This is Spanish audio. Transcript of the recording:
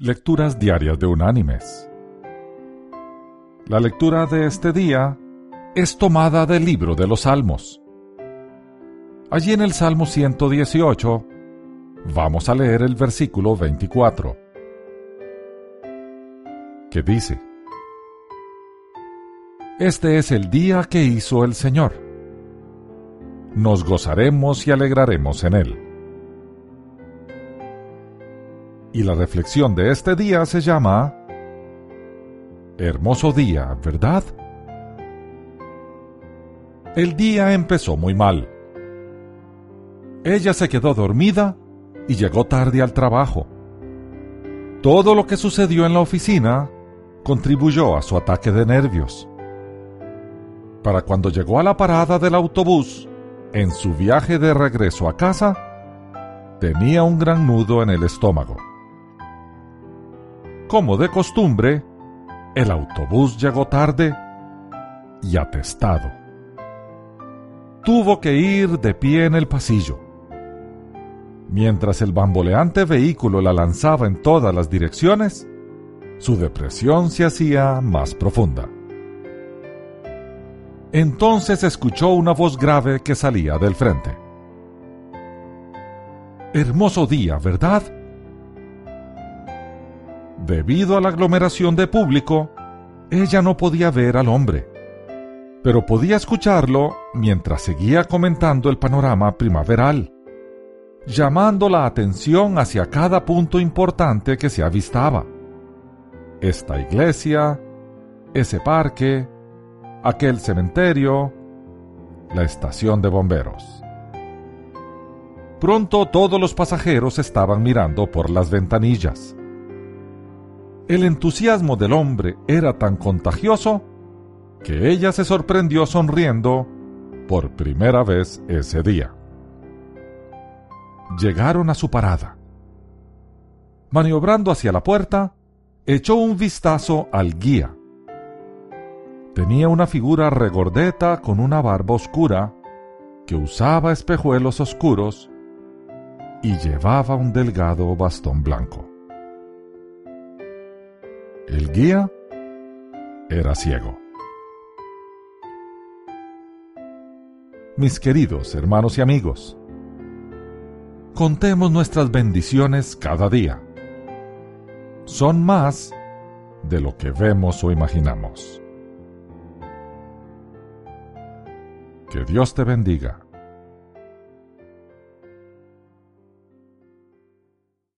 Lecturas Diarias de Unánimes. La lectura de este día es tomada del libro de los Salmos. Allí en el Salmo 118 vamos a leer el versículo 24, que dice, Este es el día que hizo el Señor. Nos gozaremos y alegraremos en él. Y la reflexión de este día se llama Hermoso día, ¿verdad? El día empezó muy mal. Ella se quedó dormida y llegó tarde al trabajo. Todo lo que sucedió en la oficina contribuyó a su ataque de nervios. Para cuando llegó a la parada del autobús, en su viaje de regreso a casa, tenía un gran nudo en el estómago. Como de costumbre, el autobús llegó tarde y atestado. Tuvo que ir de pie en el pasillo. Mientras el bamboleante vehículo la lanzaba en todas las direcciones, su depresión se hacía más profunda. Entonces escuchó una voz grave que salía del frente. Hermoso día, ¿verdad? Debido a la aglomeración de público, ella no podía ver al hombre, pero podía escucharlo mientras seguía comentando el panorama primaveral, llamando la atención hacia cada punto importante que se avistaba. Esta iglesia, ese parque, aquel cementerio, la estación de bomberos. Pronto todos los pasajeros estaban mirando por las ventanillas. El entusiasmo del hombre era tan contagioso que ella se sorprendió sonriendo por primera vez ese día. Llegaron a su parada. Maniobrando hacia la puerta, echó un vistazo al guía. Tenía una figura regordeta con una barba oscura, que usaba espejuelos oscuros y llevaba un delgado bastón blanco. El guía era ciego. Mis queridos hermanos y amigos, contemos nuestras bendiciones cada día. Son más de lo que vemos o imaginamos. Que Dios te bendiga.